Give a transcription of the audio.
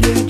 yeah.